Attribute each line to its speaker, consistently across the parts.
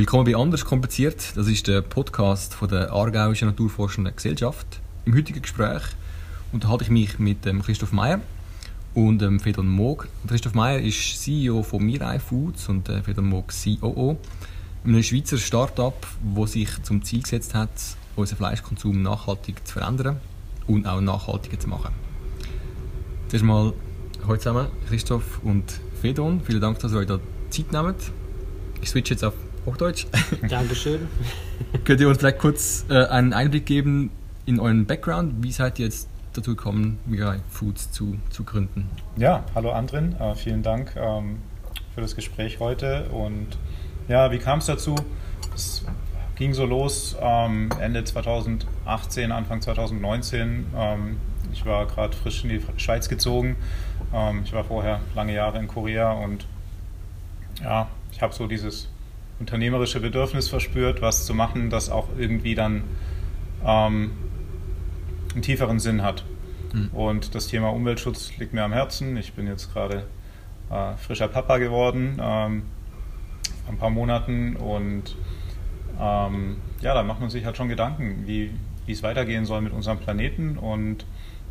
Speaker 1: Willkommen bei Anders kompliziert. Das ist der Podcast von der Aargauischen Naturforschenden Gesellschaft. Im heutigen Gespräch unterhalte ich mich mit ähm, Christoph Meyer und ähm, Fedon Moog. Christoph Meyer ist CEO von Mirai Foods und äh, Fedon Moog COO. Einem Schweizer Start-up, das sich zum Ziel gesetzt hat, unseren Fleischkonsum nachhaltig zu verändern und auch nachhaltiger zu machen. Zuerst mal heute zusammen, Christoph und Fedon. Vielen Dank, dass ihr euch da Zeit nehmt. Ich switche jetzt auf Hochdeutsch.
Speaker 2: Dankeschön.
Speaker 1: Könnt ihr uns vielleicht kurz äh, einen Einblick geben in euren Background? Wie seid ihr jetzt dazu gekommen, Mirai Foods zu, zu gründen?
Speaker 3: Ja, hallo Andrin, äh, vielen Dank ähm, für das Gespräch heute. Und ja, wie kam es dazu? Es ging so los ähm, Ende 2018, Anfang 2019. Ähm, ich war gerade frisch in die Schweiz gezogen. Ähm, ich war vorher lange Jahre in Korea und ja, ich habe so dieses unternehmerische Bedürfnis verspürt, was zu machen, das auch irgendwie dann ähm, einen tieferen Sinn hat. Mhm. Und das Thema Umweltschutz liegt mir am Herzen. Ich bin jetzt gerade äh, frischer Papa geworden, ähm, ein paar Monaten und ähm, ja, da macht man sich halt schon Gedanken, wie, wie es weitergehen soll mit unserem Planeten und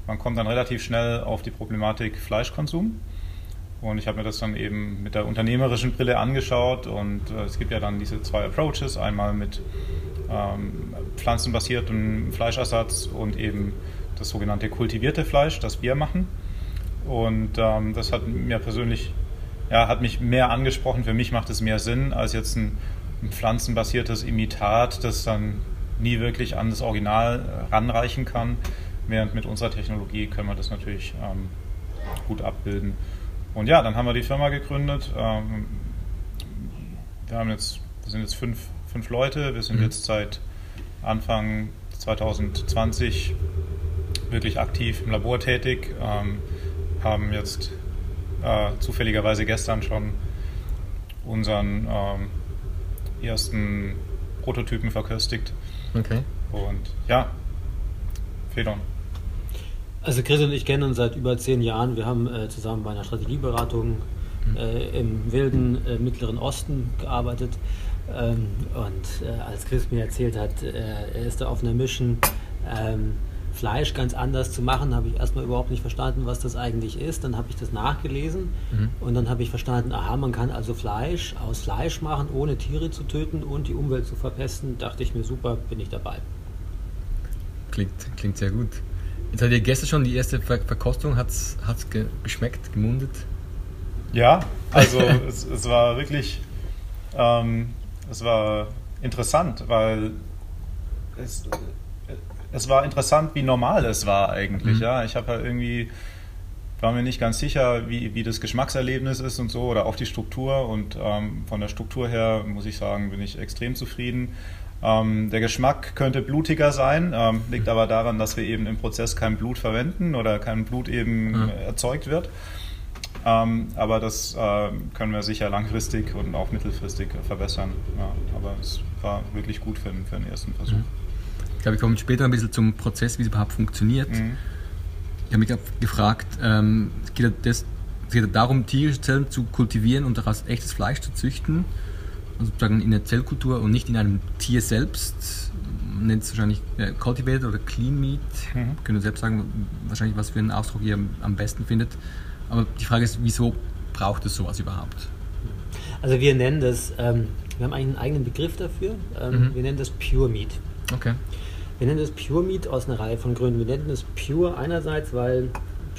Speaker 3: man kommt dann relativ schnell auf die Problematik Fleischkonsum. Und ich habe mir das dann eben mit der unternehmerischen Brille angeschaut und äh, es gibt ja dann diese zwei Approaches, einmal mit ähm, pflanzenbasiertem Fleischersatz und eben das sogenannte kultivierte Fleisch, das wir machen. Und ähm, das hat mir persönlich, ja, hat mich mehr angesprochen. Für mich macht es mehr Sinn als jetzt ein, ein pflanzenbasiertes Imitat, das dann nie wirklich an das Original äh, ranreichen kann. Während mit unserer Technologie können wir das natürlich ähm, gut abbilden. Und ja, dann haben wir die Firma gegründet. Ähm, wir, haben jetzt, wir sind jetzt fünf, fünf Leute. Wir sind mhm. jetzt seit Anfang 2020 wirklich aktiv im Labor tätig. Ähm, haben jetzt äh, zufälligerweise gestern schon unseren ähm, ersten Prototypen verköstigt.
Speaker 1: Okay.
Speaker 3: Und ja, Fedon.
Speaker 2: Also Chris und ich kennen uns seit über zehn Jahren. Wir haben äh, zusammen bei einer Strategieberatung mhm. äh, im wilden äh, Mittleren Osten gearbeitet. Ähm, und äh, als Chris mir erzählt hat, äh, er ist da auf einer Mission, ähm, Fleisch ganz anders zu machen, habe ich erstmal überhaupt nicht verstanden, was das eigentlich ist. Dann habe ich das nachgelesen mhm. und dann habe ich verstanden, aha, man kann also Fleisch aus Fleisch machen, ohne Tiere zu töten und die Umwelt zu verpesten. Dachte ich mir, super, bin ich dabei.
Speaker 1: Klingt, klingt sehr gut. Jetzt hat ihr gestern schon die erste Ver Verkostung. Hat es ge geschmeckt, gemundet?
Speaker 3: Ja, also es, es, war wirklich ähm, es war interessant, weil es, es war interessant, wie normal es war eigentlich. Mhm. Ja, ich habe halt irgendwie war mir nicht ganz sicher, wie, wie das Geschmackserlebnis ist und so oder auch die Struktur. Und ähm, von der Struktur her muss ich sagen, bin ich extrem zufrieden. Ähm, der Geschmack könnte blutiger sein, ähm, liegt aber daran, dass wir eben im Prozess kein Blut verwenden oder kein Blut eben mhm. erzeugt wird. Ähm, aber das äh, können wir sicher langfristig und auch mittelfristig verbessern. Ja, aber es war wirklich gut für, für den ersten Versuch. Mhm.
Speaker 1: Ich glaube, wir kommen später ein bisschen zum Prozess, wie es überhaupt funktioniert. Mhm. Ich habe mich gefragt, ähm, es, geht das, es geht darum, tierische Zellen zu kultivieren und daraus echtes Fleisch zu züchten also sozusagen in der Zellkultur und nicht in einem Tier selbst. Man nennt es wahrscheinlich äh, Cultivated oder Clean Meat. Mhm. Können selbst sagen, wahrscheinlich, was für einen Ausdruck ihr am besten findet. Aber die Frage ist, wieso braucht es sowas überhaupt?
Speaker 2: Also wir nennen das, ähm, wir haben einen eigenen Begriff dafür. Ähm, mhm. Wir nennen das Pure Meat.
Speaker 1: Okay.
Speaker 2: Wir nennen das Pure Meat aus einer Reihe von Gründen. Wir nennen das Pure einerseits, weil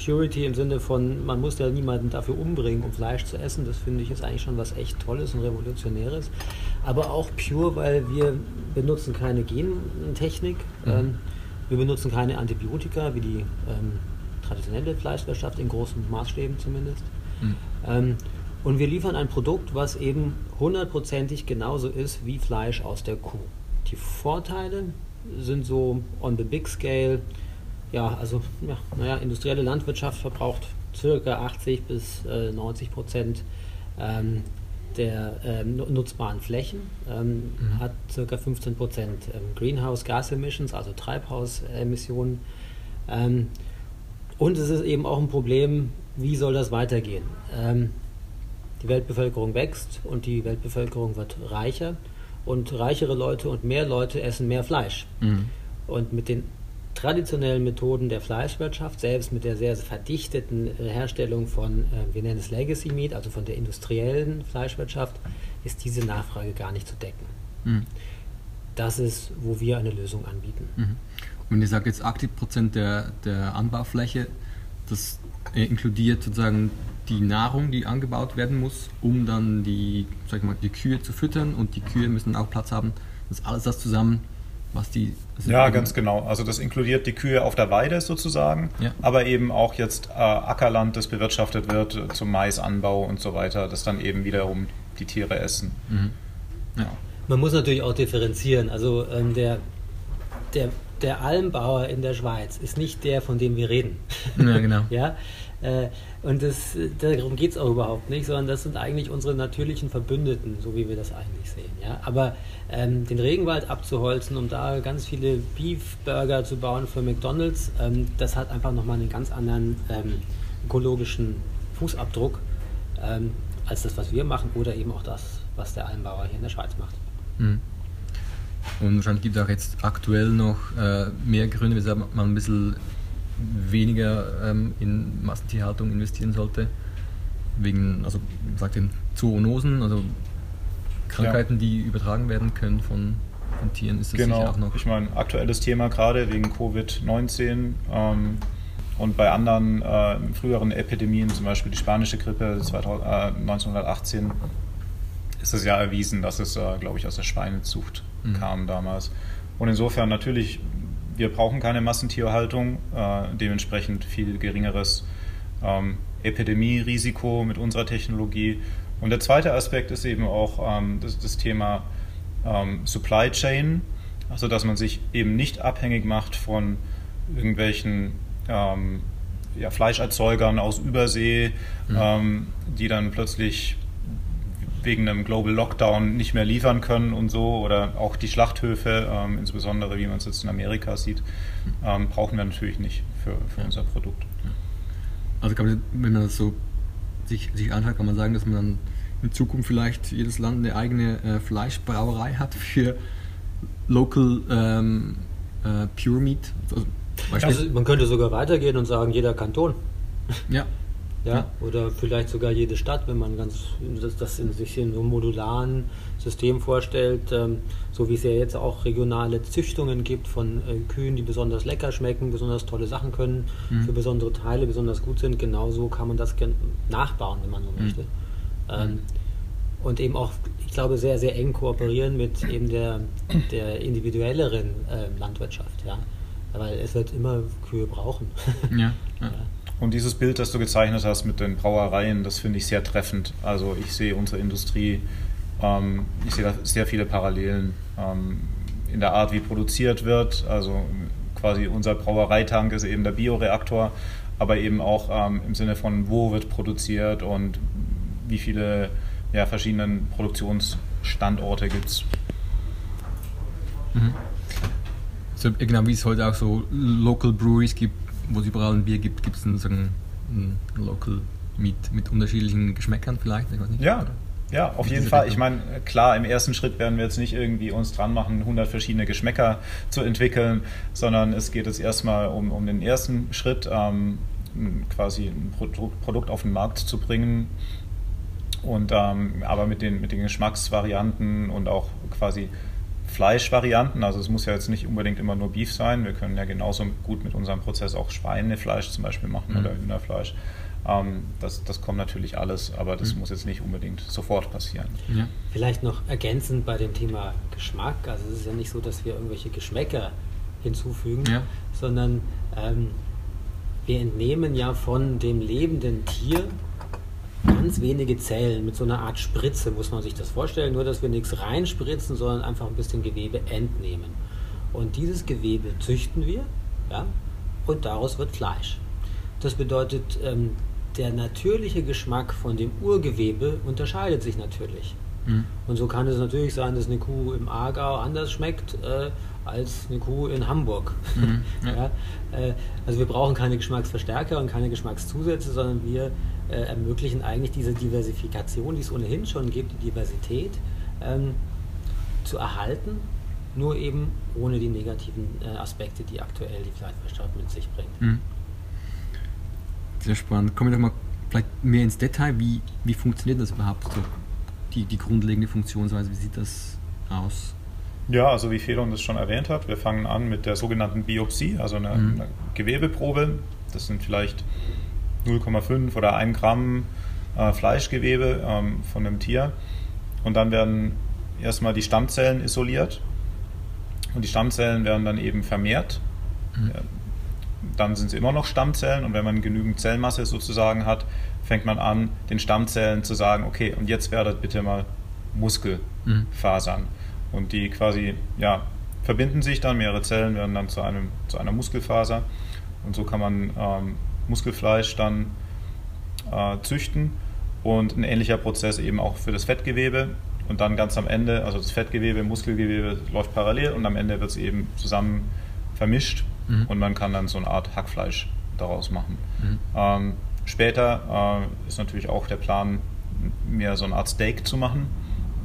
Speaker 2: Purity im Sinne von, man muss ja niemanden dafür umbringen, um Fleisch zu essen. Das finde ich ist eigentlich schon was echt Tolles und Revolutionäres. Aber auch pure, weil wir benutzen keine Gentechnik. Mhm. Ähm, wir benutzen keine Antibiotika, wie die ähm, traditionelle Fleischwirtschaft, in großen Maßstäben zumindest. Mhm. Ähm, und wir liefern ein Produkt, was eben hundertprozentig genauso ist wie Fleisch aus der Kuh. Die Vorteile sind so on the big scale ja, also ja, naja, industrielle Landwirtschaft verbraucht circa 80 bis äh, 90 Prozent ähm, der ähm, nutzbaren Flächen, ähm, mhm. hat circa 15 Prozent ähm, Greenhouse Gas Emissions, also Treibhausemissionen. Ähm, und es ist eben auch ein Problem, wie soll das weitergehen? Ähm, die Weltbevölkerung wächst und die Weltbevölkerung wird reicher und reichere Leute und mehr Leute essen mehr Fleisch. Mhm. Und mit den traditionellen Methoden der Fleischwirtschaft, selbst mit der sehr verdichteten Herstellung von, äh, wir nennen es Legacy Meat, also von der industriellen Fleischwirtschaft, ist diese Nachfrage gar nicht zu decken. Mhm. Das ist, wo wir eine Lösung anbieten. Mhm. Und
Speaker 1: wenn ihr sagt jetzt 80 Prozent der, der Anbaufläche, das äh, inkludiert sozusagen die Nahrung, die angebaut werden muss, um dann die, sag ich mal, die Kühe zu füttern und die Kühe müssen auch Platz haben. Das ist alles das zusammen, was die.
Speaker 3: Ja, ganz genau. Also das inkludiert die Kühe auf der Weide sozusagen, ja. aber eben auch jetzt äh, Ackerland, das bewirtschaftet wird zum Maisanbau und so weiter, das dann eben wiederum die Tiere essen. Mhm.
Speaker 2: Ja. Man muss natürlich auch differenzieren. Also ähm, der, der, der Almbauer in der Schweiz ist nicht der, von dem wir reden.
Speaker 1: Ja, genau.
Speaker 2: ja? Äh, und das, darum geht es auch überhaupt nicht, sondern das sind eigentlich unsere natürlichen Verbündeten, so wie wir das eigentlich sehen. Ja? Aber ähm, den Regenwald abzuholzen, um da ganz viele Beef-Burger zu bauen für McDonalds, ähm, das hat einfach nochmal einen ganz anderen ähm, ökologischen Fußabdruck ähm, als das, was wir machen oder eben auch das, was der Almbauer hier in der Schweiz macht. Mhm.
Speaker 1: Und wahrscheinlich gibt es auch jetzt aktuell noch äh, mehr Gründe, weshalb man ein bisschen weniger ähm, in Massentierhaltung investieren sollte. Wegen, also wie gesagt, den Zoonosen, also Krankheiten, ja. die übertragen werden können von, von Tieren,
Speaker 3: ist das genau. sicher auch noch. Ich meine, aktuelles Thema gerade wegen Covid-19 ähm, und bei anderen äh, früheren Epidemien, zum Beispiel die spanische Grippe 2000, äh, 1918, ist es ja erwiesen, dass es, äh, glaube ich, aus der Schweinezucht mhm. kam damals. Und insofern natürlich wir brauchen keine Massentierhaltung, äh, dementsprechend viel geringeres ähm, Epidemierisiko mit unserer Technologie. Und der zweite Aspekt ist eben auch ähm, das, das, Thema ähm, Supply Chain, also dass man sich eben nicht abhängig macht von irgendwelchen ähm, ja, Fleischerzeugern aus Übersee, mhm. Ähm, die dann plötzlich wegen einem Global Lockdown nicht mehr liefern können und so oder auch die Schlachthöfe, ähm, insbesondere wie man es jetzt in Amerika sieht, ähm, brauchen wir natürlich nicht für, für ja. unser Produkt.
Speaker 1: Also man, wenn man das so sich, sich anschaut, kann man sagen, dass man dann in Zukunft vielleicht jedes Land eine eigene äh, Fleischbrauerei hat für Local ähm, äh, Pure Meat.
Speaker 2: Also, also man könnte sogar weitergehen und sagen, jeder Kanton.
Speaker 1: Ja,
Speaker 2: ja, oder vielleicht sogar jede Stadt, wenn man ganz das, das in sich in so einem modularen System vorstellt, ähm, so wie es ja jetzt auch regionale Züchtungen gibt von äh, Kühen, die besonders lecker schmecken, besonders tolle Sachen können, mhm. für besondere Teile besonders gut sind. Genauso kann man das nachbauen, wenn man so mhm. möchte. Ähm, und eben auch, ich glaube, sehr, sehr eng kooperieren mit eben der, der individuelleren äh, Landwirtschaft, ja. Weil es wird immer Kühe brauchen.
Speaker 1: ja. ja. ja.
Speaker 3: Und dieses Bild, das du gezeichnet hast mit den Brauereien, das finde ich sehr treffend. Also ich sehe unsere Industrie, ähm, ich sehe da sehr viele Parallelen ähm, in der Art, wie produziert wird. Also quasi unser Brauereitank ist eben der Bioreaktor, aber eben auch ähm, im Sinne von, wo wird produziert und wie viele ja, verschiedenen Produktionsstandorte gibt es.
Speaker 1: Mhm. So, genau wie es heute auch so Local Breweries gibt, wo es überall ein Bier gibt, gibt es einen, ein Local mit, mit unterschiedlichen Geschmäckern vielleicht? Ich
Speaker 3: weiß nicht, ja. Oder? Ja, auf jeden Fall. Ich meine, klar, im ersten Schritt werden wir jetzt nicht irgendwie uns dran machen, 100 verschiedene Geschmäcker zu entwickeln, sondern es geht jetzt erstmal um, um den ersten Schritt, ähm, quasi ein Produkt auf den Markt zu bringen. Und ähm, aber mit den, mit den Geschmacksvarianten und auch quasi Fleischvarianten. Also es muss ja jetzt nicht unbedingt immer nur Beef sein. Wir können ja genauso gut mit unserem Prozess auch Schweinefleisch zum Beispiel machen mhm. oder Hühnerfleisch. Ähm, das, das kommt natürlich alles, aber das mhm. muss jetzt nicht unbedingt sofort passieren.
Speaker 2: Ja. Vielleicht noch ergänzend bei dem Thema Geschmack. Also es ist ja nicht so, dass wir irgendwelche Geschmäcker hinzufügen, ja. sondern ähm, wir entnehmen ja von dem lebenden Tier ganz wenige Zellen mit so einer Art Spritze, muss man sich das vorstellen. Nur, dass wir nichts reinspritzen, sondern einfach ein bisschen Gewebe entnehmen. Und dieses Gewebe züchten wir ja, und daraus wird Fleisch. Das bedeutet, ähm, der natürliche Geschmack von dem Urgewebe unterscheidet sich natürlich. Mhm. Und so kann es natürlich sein, dass eine Kuh im Aargau anders schmeckt äh, als eine Kuh in Hamburg. Mhm. Ja. ja, äh, also wir brauchen keine Geschmacksverstärker und keine Geschmackszusätze, sondern wir äh, ermöglichen eigentlich diese Diversifikation, die es ohnehin schon gibt, die Diversität. Ähm, zu erhalten, nur eben ohne die negativen äh, Aspekte, die aktuell die Fleischwirtschaft mit sich bringt. Mhm.
Speaker 1: Sehr spannend. Kommen wir doch mal vielleicht mehr ins Detail. Wie, wie funktioniert das überhaupt? So die, die grundlegende Funktionsweise, wie sieht das aus?
Speaker 3: Ja, also wie Fedon das schon erwähnt hat, wir fangen an mit der sogenannten Biopsie, also einer, mhm. einer Gewebeprobe. Das sind vielleicht 0,5 oder 1 Gramm äh, Fleischgewebe ähm, von einem Tier. Und dann werden erstmal die Stammzellen isoliert. Und die Stammzellen werden dann eben vermehrt. Mhm. Dann sind sie immer noch Stammzellen und wenn man genügend Zellmasse sozusagen hat, fängt man an, den Stammzellen zu sagen, okay, und jetzt werdet bitte mal Muskelfasern. Mhm. Und die quasi, ja, verbinden sich dann, mehrere Zellen werden dann zu, einem, zu einer Muskelfaser. Und so kann man ähm, Muskelfleisch dann äh, züchten. Und ein ähnlicher Prozess eben auch für das Fettgewebe. Und dann ganz am Ende, also das Fettgewebe, Muskelgewebe läuft parallel und am Ende wird es eben zusammen vermischt mhm. und man kann dann so eine Art Hackfleisch daraus machen. Mhm. Ähm, später äh, ist natürlich auch der Plan, mehr so eine Art Steak zu machen.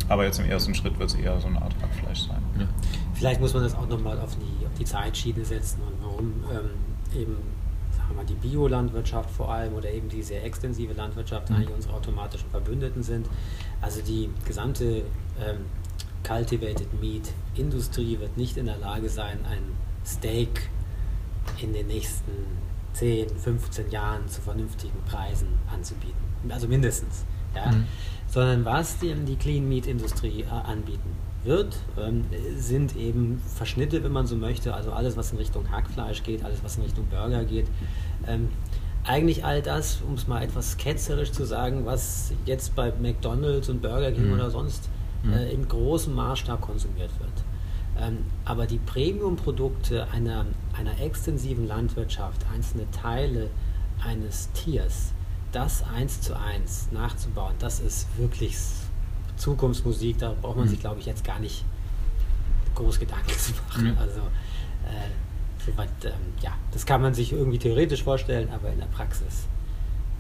Speaker 3: Aber jetzt im ersten Schritt wird es eher so eine Art Hackfleisch sein. Ja.
Speaker 2: Vielleicht muss man das auch nochmal auf die, auf die Zeitschiene setzen und warum ähm, eben sagen wir, die Biolandwirtschaft vor allem oder eben die sehr extensive Landwirtschaft mhm. eigentlich unsere automatischen Verbündeten sind. Also die gesamte ähm, Cultivated Meat Industrie wird nicht in der Lage sein, ein Steak in den nächsten 10, 15 Jahren zu vernünftigen Preisen anzubieten. Also mindestens. Ja? Mhm. Sondern was die, die Clean Meat Industrie äh, anbieten wird, ähm, sind eben Verschnitte, wenn man so möchte, also alles, was in Richtung Hackfleisch geht, alles, was in Richtung Burger geht. Ähm, eigentlich all das, um es mal etwas ketzerisch zu sagen, was jetzt bei McDonalds und Burger King mhm. oder sonst mhm. äh, in großem Maßstab konsumiert wird. Ähm, aber die Premium-Produkte einer, einer extensiven Landwirtschaft, einzelne Teile eines Tiers, das eins zu eins nachzubauen, das ist wirklich Zukunftsmusik. Da braucht man mhm. sich, glaube ich, jetzt gar nicht groß Gedanken zu machen. Mhm. Also, äh, soweit, ähm, ja, das kann man sich irgendwie theoretisch vorstellen, aber in der Praxis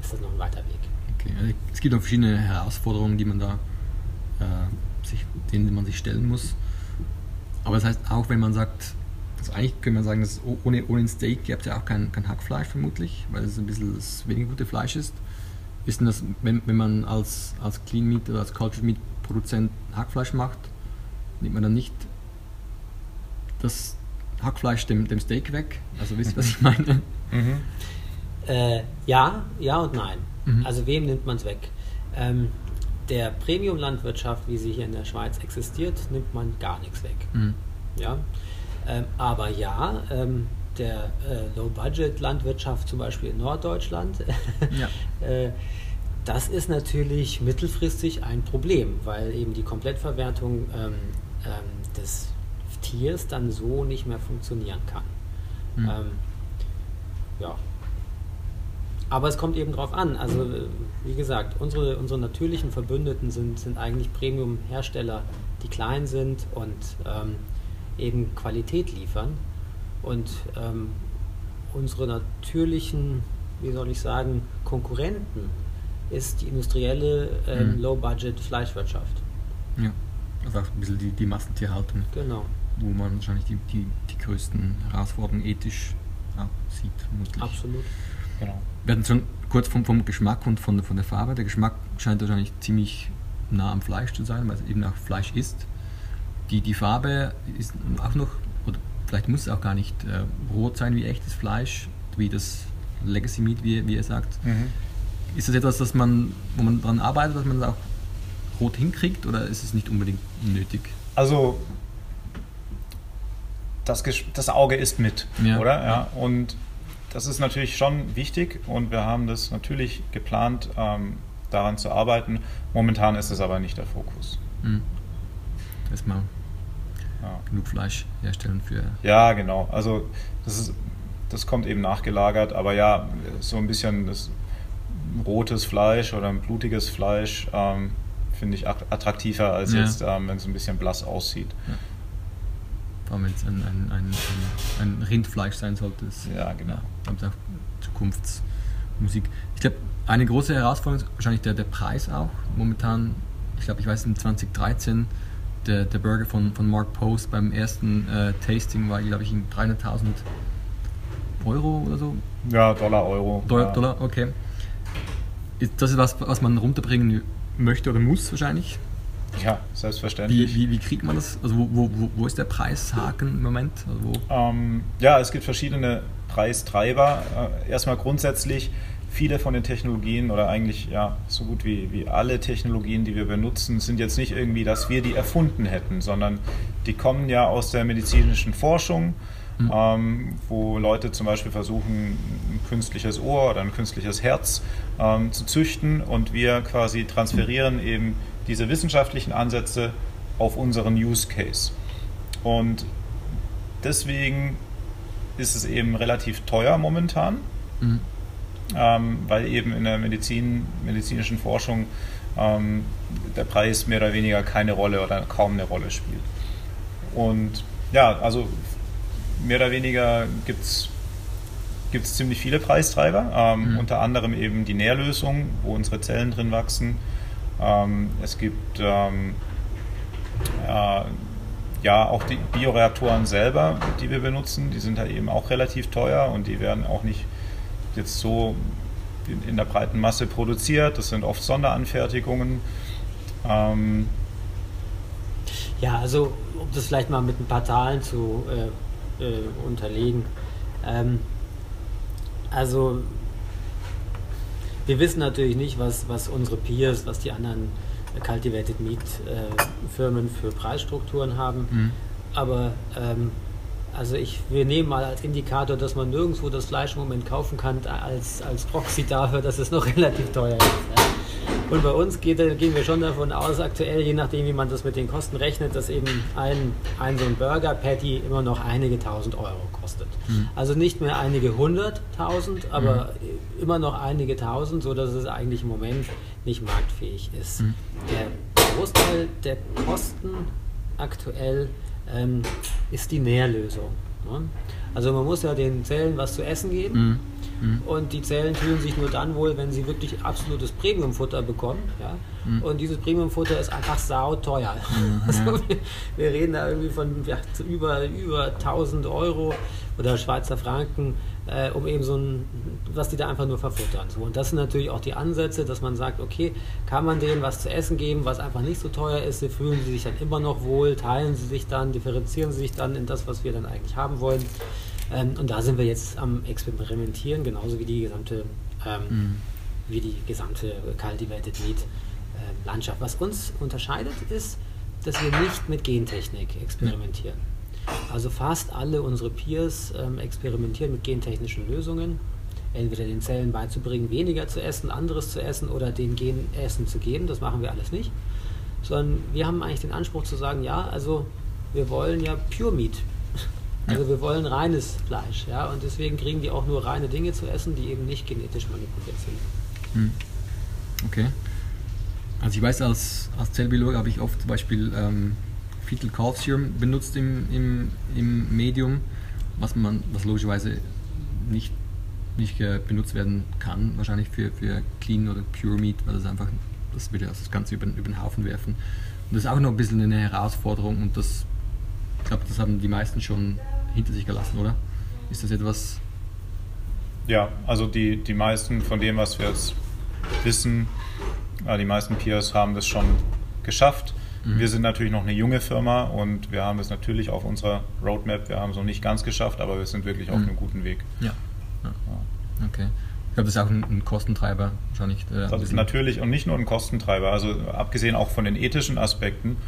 Speaker 2: ist das noch ein weiter Weg.
Speaker 1: Okay. Also, es gibt auch verschiedene Herausforderungen, die man da, äh, sich, denen man sich stellen muss. Aber das heißt, auch wenn man sagt, also eigentlich könnte man sagen, dass ohne, ohne ein Steak gibt es ja auch kein, kein Hackfleisch vermutlich, weil es ein bisschen das weniger gute Fleisch ist. Ist denn das, wenn, wenn man als, als Clean Meat oder als Cultured Meat Produzent Hackfleisch macht, nimmt man dann nicht das Hackfleisch dem, dem Steak weg? Also wisst ihr, was ich meine?
Speaker 2: Mhm. Äh, ja, ja und nein. Mhm. Also wem nimmt man es weg? Ähm, der Premium-Landwirtschaft, wie sie hier in der Schweiz existiert, nimmt man gar nichts weg. Mhm. Ja? Ähm, aber ja, ähm, der äh, Low-Budget-Landwirtschaft zum Beispiel in Norddeutschland, ja. äh, das ist natürlich mittelfristig ein Problem, weil eben die Komplettverwertung ähm, ähm des Tiers dann so nicht mehr funktionieren kann. Mhm. ja, aber es kommt eben darauf an. Also, wie gesagt, unsere, unsere natürlichen Verbündeten sind, sind eigentlich Premium-Hersteller, die klein sind und ähm, eben Qualität liefern. Und ähm, unsere natürlichen, wie soll ich sagen, Konkurrenten ist die industrielle ähm, mhm. Low-Budget-Fleischwirtschaft.
Speaker 1: Ja, also auch ein bisschen die, die Massentierhaltung.
Speaker 2: Genau.
Speaker 1: Wo man wahrscheinlich die, die, die größten Herausforderungen ethisch ja, sieht. Vermutlich.
Speaker 2: Absolut.
Speaker 1: Genau. Wir hatten schon kurz vom, vom Geschmack und von, von der Farbe. Der Geschmack scheint wahrscheinlich ziemlich nah am Fleisch zu sein, weil es eben auch Fleisch ist. Die, die Farbe ist auch noch, oder vielleicht muss es auch gar nicht äh, rot sein wie echtes Fleisch, wie das Legacy Meat, wie, wie ihr sagt. Mhm. Ist das etwas, das man, wo man daran arbeitet, dass man das auch rot hinkriegt oder ist es nicht unbedingt nötig?
Speaker 3: Also das, das Auge ist mit, ja. oder? Ja. Und das ist natürlich schon wichtig und wir haben das natürlich geplant, ähm, daran zu arbeiten. Momentan ist es aber nicht der Fokus. Mhm.
Speaker 1: Erstmal ja. genug Fleisch herstellen für.
Speaker 3: Ja, genau. Also das, ist, das kommt eben nachgelagert, aber ja, so ein bisschen das rotes Fleisch oder ein blutiges Fleisch ähm, finde ich attraktiver als ja. jetzt, ähm, wenn es ein bisschen blass aussieht. Ja
Speaker 1: vor allem wenn es ein, ein, ein, ein, Rindfleisch sein sollte. Ist,
Speaker 3: ja, genau.
Speaker 1: Ja, auch Zukunftsmusik. Ich glaube, eine große Herausforderung ist wahrscheinlich der, der Preis auch. Momentan, ich glaube, ich weiß, in 2013 der, der Burger von, von Mark Post beim ersten äh, Tasting war, glaube ich, in 300.000 Euro oder so.
Speaker 3: Ja, Dollar, Euro.
Speaker 1: Dollar,
Speaker 3: ja.
Speaker 1: Dollar okay. Ist das ist was, was man runterbringen möchte oder muss wahrscheinlich?
Speaker 3: Ja, selbstverständlich.
Speaker 1: Wie, wie, wie kriegt man das? Also wo, wo, wo- ist der Preishaken im Moment? Also
Speaker 3: Ähm, ja, es gibt verschiedene Preistreiber. Äh, erstmal grundsätzlich, viele von den Technologien oder eigentlich ja so gut wie, wie alle Technologien, die wir benutzen, sind jetzt nicht irgendwie, dass wir die erfunden hätten, sondern die kommen ja aus der medizinischen Forschung, ähm, wo Leute zum Beispiel versuchen, ein künstliches Ohr oder ein künstliches Herz ähm, zu züchten und wir quasi transferieren eben diese wissenschaftlichen Ansätze auf unseren Use Case. Und deswegen ist es eben relativ teuer momentan,
Speaker 1: Mhm.
Speaker 3: ähm, weil eben in der Medizin, medizinischen Forschung ähm, der Preis mehr oder weniger keine Rolle oder kaum eine Rolle spielt. Und ja, also mehr oder weniger gibt es ziemlich viele Preistreiber, ähm,
Speaker 1: Mhm.
Speaker 3: unter anderem eben die Nährlösung, wo unsere Zellen drin wachsen. Ähm, es gibt ähm, äh, ja auch die Bioreaktoren selber, die wir benutzen, die sind halt eben auch relativ teuer und die werden auch nicht jetzt so in, in der breiten Masse produziert. Das sind oft Sonderanfertigungen. Ähm,
Speaker 2: Ja, also um das vielleicht mal mit ein paar Zahlen zu äh, äh, unterlegen. Ähm, also wir wissen natürlich nicht, was, was unsere Peers, was die anderen Cultivated Meat äh, Firmen für Preisstrukturen haben.
Speaker 1: Mhm.
Speaker 2: Aber ähm, also ich, wir nehmen mal als Indikator, dass man nirgendwo das Fleisch im Moment kaufen kann, als, als Proxy dafür, dass es noch relativ teuer ist. Ja. Und bei uns geht, gehen wir schon davon aus, aktuell, je nachdem, wie man das mit den Kosten rechnet, dass eben ein, ein so ein Burger-Patty immer noch einige tausend Euro kostet. Also nicht mehr einige hunderttausend, aber immer noch einige tausend, sodass es eigentlich im Moment nicht marktfähig ist. Der Großteil der Kosten aktuell ähm, ist die Nährlösung. Ne? Also man muss ja den Zellen was zu essen geben.
Speaker 1: Mhm. Mhm.
Speaker 2: Und die Zellen fühlen sich nur dann wohl, wenn sie wirklich absolutes Premiumfutter bekommen. Ja?
Speaker 1: Mhm.
Speaker 2: Und dieses Premiumfutter ist einfach sauteuer. Also wir, wir reden da irgendwie von ja, über, über 1000 Euro oder Schweizer Franken, äh, um eben so ein, was die da einfach nur verfuttern. So, und das sind natürlich auch die Ansätze, dass man sagt, okay, kann man denen was zu essen geben, was einfach nicht so teuer ist, sie fühlen sie sich dann immer noch wohl, teilen sie sich dann, differenzieren sie sich dann in das, was wir dann eigentlich haben wollen. Ähm, und da sind wir jetzt am Experimentieren, genauso wie die gesamte, ähm,
Speaker 1: Mhm.
Speaker 2: wie die gesamte Cultivated Meat äh, Landschaft. Was uns unterscheidet, ist, dass wir nicht mit Gentechnik experimentieren. Also fast alle unsere Peers ähm, experimentieren mit gentechnischen Lösungen. Entweder den Zellen beizubringen, weniger zu essen, anderes zu essen oder den Gen Essen zu geben. Das machen wir alles nicht. Sondern wir haben eigentlich den Anspruch zu sagen, ja, also wir wollen ja Pure Meat. Also wir wollen reines Fleisch, ja, und deswegen kriegen die auch nur reine Dinge zu essen, die eben nicht genetisch manipuliert sind.
Speaker 1: Mhm. Okay. Also ich weiß, als, als Zellbiologe habe ich oft zum Beispiel ähm, Fetal Calcium benutzt im, im, im Medium, was man, was logischerweise nicht, nicht äh, benutzt werden kann, wahrscheinlich für, für Clean oder Pure Meat, weil das einfach, das würde das Ganze über, über den Haufen werfen. Und das ist auch noch ein bisschen eine Herausforderung und das, ich glaube, das haben die meisten schon hinter sich gelassen, oder? Ist das etwas,
Speaker 3: Ja, also die, die meisten von dem, was wir jetzt wissen, äh, die meisten Peers haben das schon geschafft.
Speaker 1: Mhm.
Speaker 3: Wir sind natürlich noch eine junge Firma und wir haben das natürlich auf unserer Roadmap. Wir haben es noch nicht ganz geschafft, aber wir sind wirklich auf
Speaker 1: Mhm.
Speaker 3: einem guten Weg.
Speaker 1: ja. ja. Okay. Ich glaube, das ist auch ein, ein Kostentreiber wahrscheinlich. äh,
Speaker 3: Das ist natürlich und nicht nur ein Kostentreiber, also abgesehen auch von den ethischen Aspekten.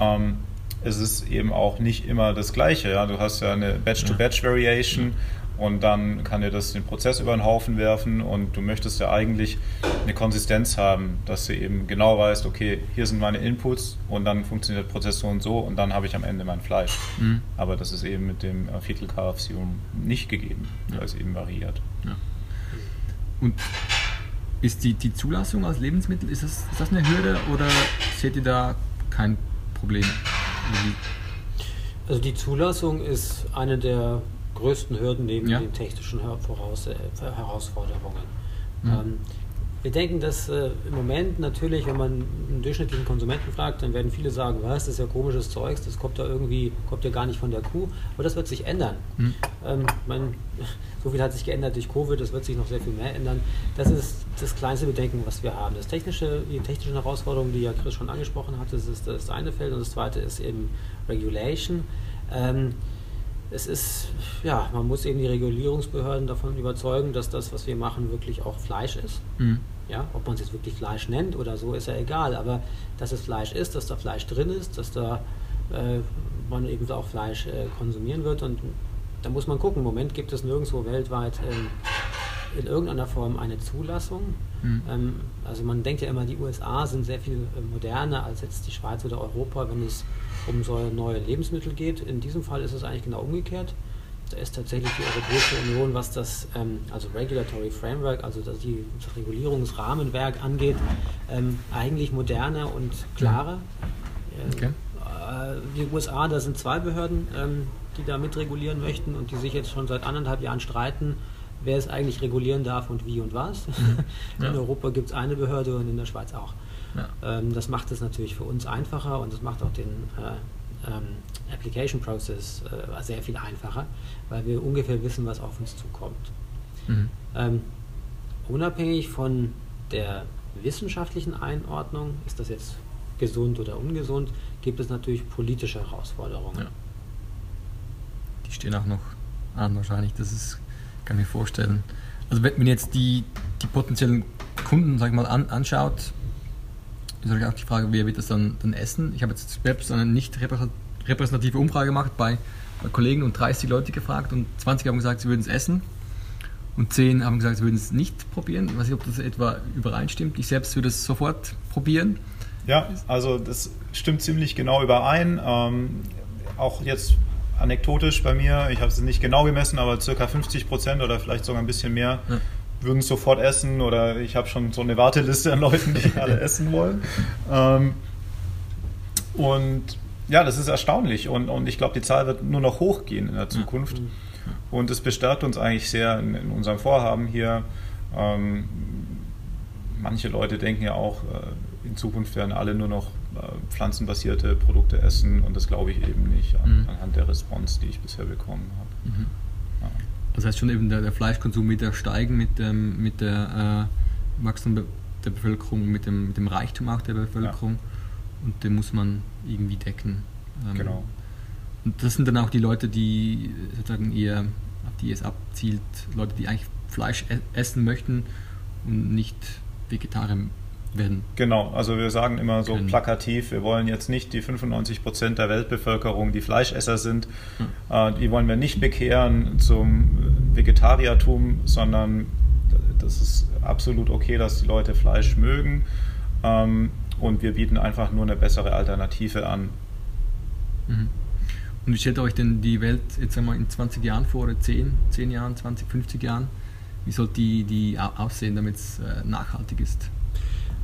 Speaker 3: Ähm, es ist eben auch nicht immer das Gleiche. Ja? Du hast ja eine Batch-to-Batch-Variation und dann kann dir das den Prozess über den Haufen werfen und du möchtest ja eigentlich eine Konsistenz haben, dass du eben genau weißt, okay, hier sind meine Inputs und dann funktioniert der Prozess so und so und dann habe ich am Ende mein Fleisch.
Speaker 1: Mhm.
Speaker 3: Aber das ist eben mit dem Fetal Calf Serum nicht gegeben, weil es eben variiert.
Speaker 1: Ja. Und ist die, die Zulassung als Lebensmittel, ist das, ist das eine Hürde oder seht ihr da kein Problem? Wie-
Speaker 2: Also die Zulassung ist eine der größten Hürden neben
Speaker 1: Ja.
Speaker 2: den technischen Voraus äh, Herausforderungen.
Speaker 1: Mhm.
Speaker 2: Ähm, Wir denken, dass äh, im Moment natürlich, wenn man einen durchschnittlichen Konsumenten fragt, dann werden viele sagen, was, das ist ja komisches Zeugs, das kommt ja irgendwie, kommt ja gar nicht von der Kuh. Aber das wird sich ändern. Mhm. Ähm, mein, so viel hat sich geändert durch Covid, das wird sich noch sehr viel mehr ändern. Das ist das kleinste Bedenken, was wir haben. Das technische, die technischen Herausforderungen, die ja Chris schon angesprochen hat, das ist das eine Feld und das zweite ist eben Regulation. Ähm, es ist, ja, man muss eben die Regulierungsbehörden davon überzeugen, dass das, was wir machen, wirklich auch Fleisch ist. Mhm. Ja, ob man es jetzt wirklich Fleisch nennt oder so, ist ja egal. Aber dass es Fleisch ist, dass da Fleisch drin ist, dass da äh, man eben auch Fleisch äh, konsumieren wird. Und da muss man gucken. Im Moment gibt es nirgendwo weltweit äh, in irgendeiner Form eine Zulassung. Mhm. Ähm, also man denkt ja immer, die USA sind sehr viel äh, moderner als jetzt die Schweiz oder Europa, wenn es um so neue Lebensmittel geht. In diesem Fall ist es eigentlich genau umgekehrt. Da ist tatsächlich die Europäische Union, was das ähm, also Regulatory Framework, also das, die, das Regulierungsrahmenwerk angeht, ähm, eigentlich moderner und klarer. Okay. Äh, die USA, da sind zwei Behörden, die da mitregulieren möchten und die sich jetzt schon seit anderthalb Jahren streiten, wer es eigentlich regulieren darf und wie und was. Mhm. Ja. In Europa gibt es eine Behörde und in der Schweiz auch. Ja. Ähm, das macht es natürlich für uns einfacher und das macht auch den äh, ähm, Application Process äh, sehr viel einfacher, weil wir ungefähr wissen, was auf uns zukommt. Mhm. Ähm, unabhängig von der wissenschaftlichen Einordnung, ist das jetzt gesund oder ungesund, gibt es natürlich politische Herausforderungen. Ja.
Speaker 1: Die stehen auch noch an wahrscheinlich, das ist, kann mir vorstellen. Also wenn man jetzt die, die potenziellen Kunden, sag ich mal, an, anschaut, ist natürlich auch die Frage, wer wird das dann, dann essen? Ich habe jetzt selbst eine nicht repräsentative Umfrage gemacht bei, bei Kollegen und 30 Leute gefragt und 20 haben gesagt, sie würden es essen und 10 haben gesagt, sie würden es nicht probieren. Ich weiß nicht, ob das etwa übereinstimmt. Ich selbst würde es sofort probieren.
Speaker 3: Ja, also das stimmt ziemlich genau überein. Ähm, auch jetzt anekdotisch bei mir, ich habe es nicht genau gemessen, aber circa 50 Prozent oder vielleicht sogar ein bisschen mehr ja würden es sofort essen oder ich habe schon so eine Warteliste an Leuten, die alle essen wollen. Ähm, und ja, das ist erstaunlich und, und ich glaube, die Zahl wird nur noch hochgehen in der Zukunft. Und es bestärkt uns eigentlich sehr in, in unserem Vorhaben hier. Ähm, manche Leute denken ja auch, äh, in Zukunft werden alle nur noch pflanzenbasierte Produkte essen und das glaube ich eben nicht an, mhm. anhand der Response, die ich bisher bekommen habe. Mhm.
Speaker 1: Das heißt schon eben der, der Fleischkonsum wird ja steigen mit, dem, mit der äh, Wachstum der Bevölkerung, mit dem, mit dem Reichtum auch der Bevölkerung ja. und den muss man irgendwie decken.
Speaker 3: Ähm, genau.
Speaker 1: Und das sind dann auch die Leute, die sozusagen eher, auf die es abzielt, Leute, die eigentlich Fleisch e essen möchten und nicht Vegetarier werden.
Speaker 3: Genau, also wir sagen immer so können. plakativ, wir wollen jetzt nicht die 95 Prozent der Weltbevölkerung, die Fleischesser sind, hm. äh, die wollen wir nicht bekehren zum Vegetariertum, sondern das ist absolut okay, dass die Leute Fleisch mögen ähm, und wir bieten einfach nur eine bessere Alternative an.
Speaker 1: Mhm. Und wie stellt euch denn die Welt jetzt einmal in 20 Jahren vor, oder 10, 10 Jahren, 20, 50 Jahren? Wie soll die, die aussehen, damit es äh, nachhaltig ist?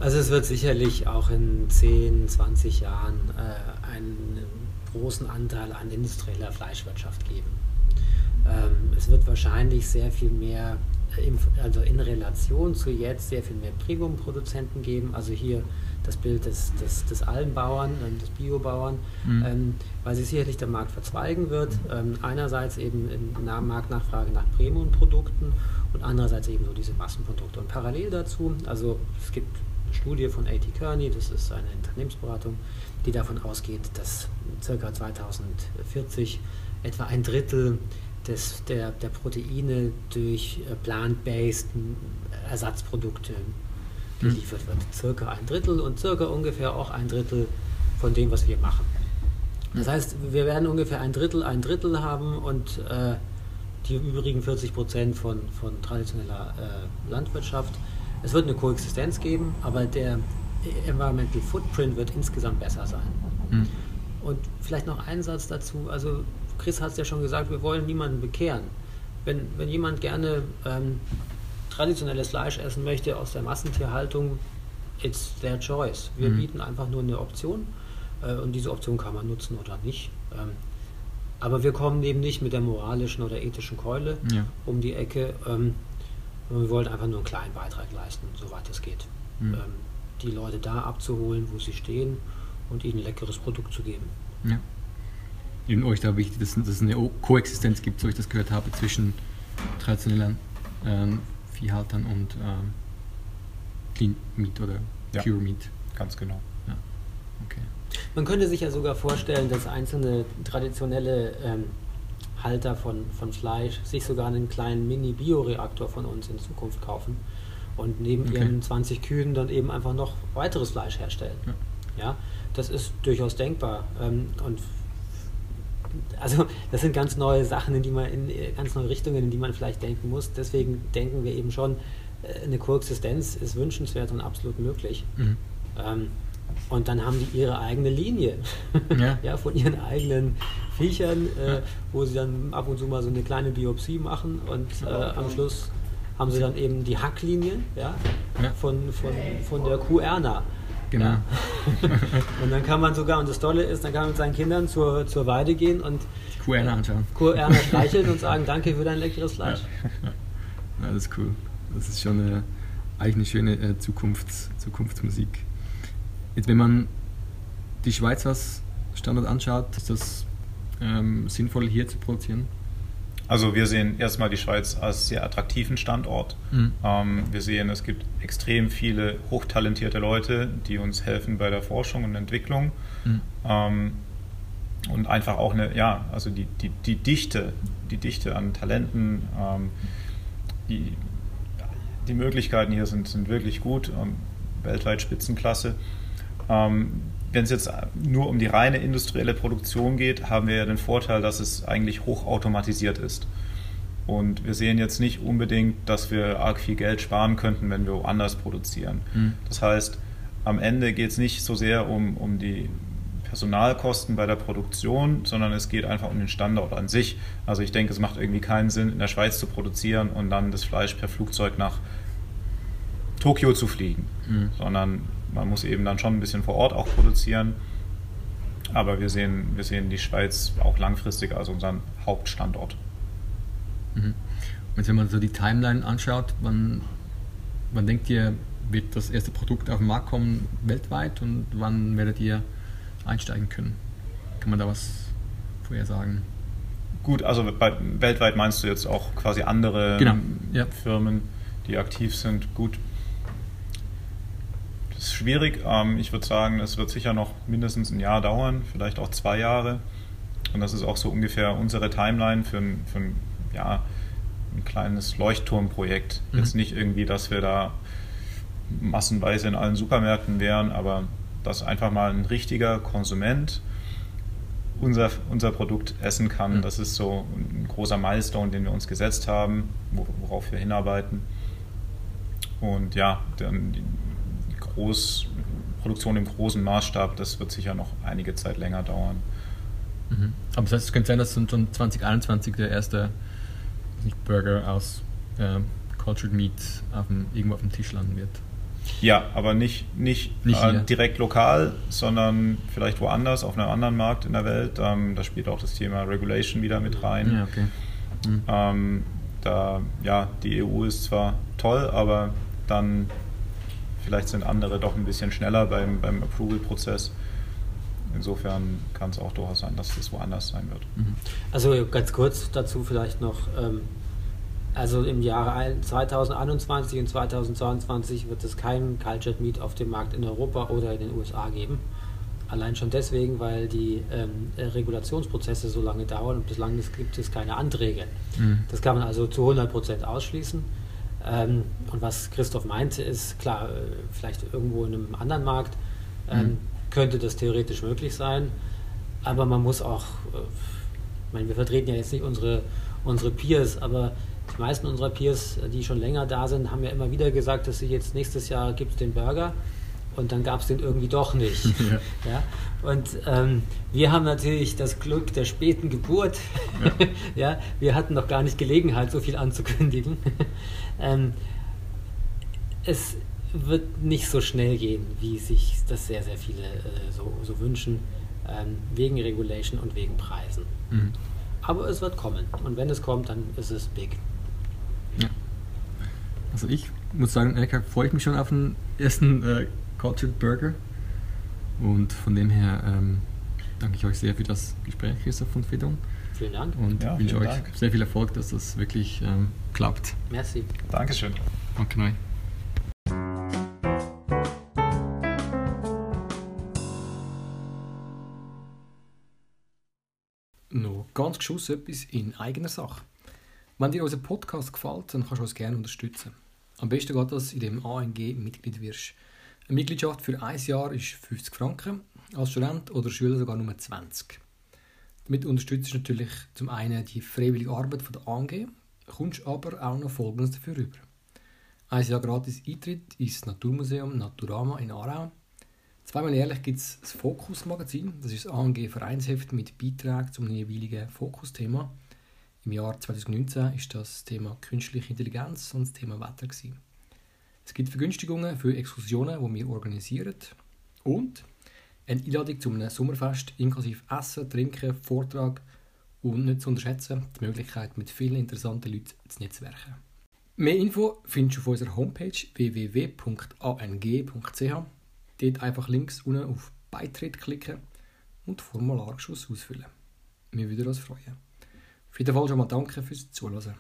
Speaker 2: Also es wird sicherlich auch in 10, 20 Jahren äh, einen großen Anteil an industrieller Fleischwirtschaft geben. Ähm, es wird wahrscheinlich sehr viel mehr, äh, im, also in Relation zu jetzt, sehr viel mehr Premium-Produzenten geben. Also hier das Bild des, des, des Almbauern, äh, des Biobauern, mhm. ähm, weil sich sicherlich der Markt verzweigen wird. Ähm, einerseits eben in Marktnachfrage nach Premium-Produkten und andererseits eben so diese Massenprodukte. Und parallel dazu, also es gibt Studie von A.T. Kearney, das ist eine Unternehmensberatung, die davon ausgeht, dass ca. 2040 etwa ein Drittel des, der, der Proteine durch äh, plant-based Ersatzprodukte geliefert wird. Circa ein Drittel und circa ungefähr auch ein Drittel von dem, was wir machen. Das heißt, wir werden ungefähr ein Drittel, ein Drittel haben und äh, die übrigen 40 Prozent von, von traditioneller äh, Landwirtschaft es wird eine Koexistenz geben, aber der Environmental Footprint wird insgesamt besser sein. Mhm. Und vielleicht noch ein Satz dazu. Also Chris hat es ja schon gesagt, wir wollen niemanden bekehren. Wenn, wenn jemand gerne ähm, traditionelles Fleisch essen möchte aus der Massentierhaltung, it's their choice. Wir mhm. bieten einfach nur eine Option äh, und diese Option kann man nutzen oder nicht. Ähm, aber wir kommen eben nicht mit der moralischen oder ethischen Keule ja. um die Ecke. Ähm, Und wir wollten einfach nur einen kleinen Beitrag leisten, soweit es geht.
Speaker 1: Mhm.
Speaker 2: Ähm, die Leute da abzuholen, wo sie stehen und ihnen ein leckeres Produkt zu geben.
Speaker 1: Ja. In euch da wichtig, dass, dass es eine Koexistenz gibt, so ich das gehört habe, zwischen traditionellen ähm, Viehhaltern und ähm, Clean Meat oder
Speaker 3: Ja.
Speaker 1: Pure Meat.
Speaker 3: Ganz genau.
Speaker 1: Okay.
Speaker 2: Man könnte sich ja sogar vorstellen, dass einzelne traditionelle ähm, Halter von, von Fleisch sich sogar einen kleinen Mini-Bioreaktor von uns in Zukunft kaufen und neben
Speaker 1: Okay.
Speaker 2: ihren 20 Kühen dann eben einfach noch weiteres Fleisch herstellen.
Speaker 1: Ja.
Speaker 2: Ja, das ist durchaus denkbar. Ähm, und also das sind ganz neue Sachen, in die man in äh, ganz neue Richtungen, in die man vielleicht denken muss. Deswegen denken wir eben schon, äh, eine Koexistenz ist wünschenswert und absolut möglich.
Speaker 1: Mhm.
Speaker 2: Ähm, und dann haben die ihre eigene Linie
Speaker 1: Ja.
Speaker 2: ja, von ihren eigenen Viechern, äh, wo sie dann ab und zu mal so eine kleine Biopsie machen und äh, am Schluss haben sie dann eben die Hacklinie ja,
Speaker 1: Ja.
Speaker 2: von, von, von der Kuh Erna.
Speaker 1: Genau.
Speaker 2: Ja. und dann kann man sogar, und das Tolle ist, dann kann man mit seinen Kindern zur, zur Weide gehen und
Speaker 1: Kuh anschauen.
Speaker 2: Kuh Erna streicheln und sagen, danke für dein leckeres Fleisch.
Speaker 1: Ja, das ist cool. Das ist schon eine, eigentlich eine schöne äh, Zukunfts, Zukunftsmusik. Jetzt, wenn man die Schweiz als Standort anschaut, ist das ähm, sinnvoll, hier zu produzieren?
Speaker 3: Also wir sehen erstmal die Schweiz als sehr attraktiven Standort.
Speaker 1: Mhm.
Speaker 3: Ähm, wir sehen, es gibt extrem viele hochtalentierte Leute, die uns helfen bei der Forschung und Entwicklung.
Speaker 1: Mhm.
Speaker 3: Ähm, und einfach auch eine, ja, also die, die, die Dichte, die Dichte an Talenten, ähm, die, die Möglichkeiten hier sind, sind wirklich gut, ähm, weltweit Spitzenklasse. Ähm, Wenn es jetzt nur um die reine industrielle Produktion geht, haben wir ja den Vorteil, dass es eigentlich hochautomatisiert ist. Und wir sehen jetzt nicht unbedingt, dass wir arg viel Geld sparen könnten, wenn wir woanders produzieren.
Speaker 1: Mhm.
Speaker 3: Das heißt, am Ende geht es nicht so sehr um, um die Personalkosten bei der Produktion, sondern es geht einfach um den Standort an sich. Also ich denke, es macht irgendwie keinen Sinn, in der Schweiz zu produzieren und dann das Fleisch per Flugzeug nach Tokio zu fliegen,
Speaker 1: Mhm.
Speaker 3: sondern man muss eben dann schon ein bisschen vor Ort auch produzieren. Aber wir sehen, wir sehen die Schweiz auch langfristig als unseren Hauptstandort.
Speaker 1: Mhm. Und wenn man so die Timeline anschaut, wann, wann denkt ihr, wird das erste Produkt auf den Markt kommen weltweit und wann werdet ihr einsteigen können? Kann man da was vorher sagen?
Speaker 3: Gut, also bei, weltweit meinst du jetzt auch quasi andere
Speaker 1: Genau, ja.
Speaker 3: Firmen, die aktiv sind. Gut, ist schwierig. Ähm, ich würde sagen, es wird sicher noch mindestens ein Jahr dauern, vielleicht auch zwei Jahre. Und das ist auch so ungefähr unsere Timeline für ein, für ein, ja, ein kleines Leuchtturmprojekt.
Speaker 1: Mhm.
Speaker 3: Jetzt nicht irgendwie, dass wir da massenweise in allen Supermärkten wären, aber dass einfach mal ein richtiger Konsument unser, unser Produkt essen kann.
Speaker 1: Mhm.
Speaker 3: Das ist so ein großer Milestone, den wir uns gesetzt haben, wo- worauf wir hinarbeiten. Und ja, dann Groß, Produktion im großen Maßstab, das wird sicher noch einige Zeit länger dauern.
Speaker 1: Mhm. Aber das heißt, es könnte sein, dass schon 2021 der erste Burger aus äh, Cultured Meat auf dem, irgendwo auf dem Tisch landen wird.
Speaker 3: Ja, aber nicht, nicht,
Speaker 1: Nicht
Speaker 3: äh, direkt lokal, sondern vielleicht woanders, auf einem anderen Markt in der Welt. Ähm, da spielt auch das Thema Regulation wieder mit rein.
Speaker 1: Ja, okay. Mhm.
Speaker 3: Ähm, da, ja, die EU ist zwar toll, aber dann vielleicht sind andere doch ein bisschen schneller beim, beim Approval-Prozess. Insofern kann es auch durchaus sein, dass das woanders sein wird.
Speaker 1: Mhm.
Speaker 2: Also ganz kurz dazu vielleicht noch. Ähm, also im Jahre ein- 2021 und 2022 wird es kein Cultured Meat auf dem Markt in Europa oder in den USA geben. Allein schon deswegen, weil die ähm, äh, Regulationsprozesse so lange dauern und bislang gibt es keine Anträge.
Speaker 1: Mhm.
Speaker 2: Das kann man also zu 100% ausschließen. Ähm, und was Christoph meinte, ist klar, äh, vielleicht irgendwo in einem anderen Markt ähm,
Speaker 1: Mhm.
Speaker 2: könnte das theoretisch möglich sein. Aber man muss auch, äh, ich meine, wir vertreten ja jetzt nicht unsere, unsere Peers, aber die meisten unserer Peers, äh, die schon länger da sind, haben ja immer wieder gesagt, dass sie jetzt nächstes Jahr gibt es den Burger und dann gab es den irgendwie doch nicht.
Speaker 1: Ja.
Speaker 2: Ja? Und ähm, wir haben natürlich das Glück der späten Geburt.
Speaker 1: Ja.
Speaker 2: Ja. wir hatten noch gar nicht Gelegenheit, so viel anzukündigen. ähm, es wird nicht so schnell gehen, wie sich das sehr, sehr viele äh, so, so wünschen, ähm, wegen Regulation und wegen Preisen.
Speaker 1: Mhm.
Speaker 2: Aber es wird kommen. Und wenn es kommt, dann ist es big.
Speaker 1: Ja. Also ich muss sagen, ehrlich gesagt, freue ich mich schon auf den ersten äh, Cultured Burger. Und von dem her ähm, danke ich euch sehr für das Gespräch, Christoph und Fedon.
Speaker 2: Vielen Dank.
Speaker 1: Und
Speaker 3: Ja,
Speaker 1: wünsche euch
Speaker 3: Dank.
Speaker 1: sehr viel Erfolg, dass das wirklich ähm, klappt.
Speaker 2: Merci.
Speaker 3: Dankeschön.
Speaker 1: Danke euch. Noch ganz geschuss etwas in eigener Sache. Wenn dir unser Podcast gefällt, dann kannst du uns gerne unterstützen. Am besten geht das, indem du ANG Mitglied wirst. Eine Mitgliedschaft für ein Jahr ist 50 Franken, als Student oder Schüler sogar nur 20. Damit unterstützt du natürlich zum einen die freiwillige Arbeit von der ANG, kommst aber auch noch Folgendes dafür rüber. Ein Jahr gratis Eintritt ins Naturmuseum Naturama in Aarau. Zweimal jährlich gibt es das Fokus-Magazin. Das ist das ANG-Vereinsheft mit Beiträgen zum jeweiligen Fokusthema. Im Jahr 2019 war das, das Thema Künstliche Intelligenz und das Thema Wetter. Gewesen. Es gibt Vergünstigungen für Exkursionen, die wir organisieren. Und eine Einladung zu einem Sommerfest inklusive Essen, Trinken, Vortrag und nicht zu unterschätzen, die Möglichkeit, mit vielen interessanten Leuten zu netzwerken. Mehr Info findest du auf unserer Homepage www.ang.ch. Dort einfach links unten auf Beitritt klicken und Formulargeschuss ausfüllen. Wir würden uns freuen. Auf jeden Fall schon mal danke fürs Zuhören.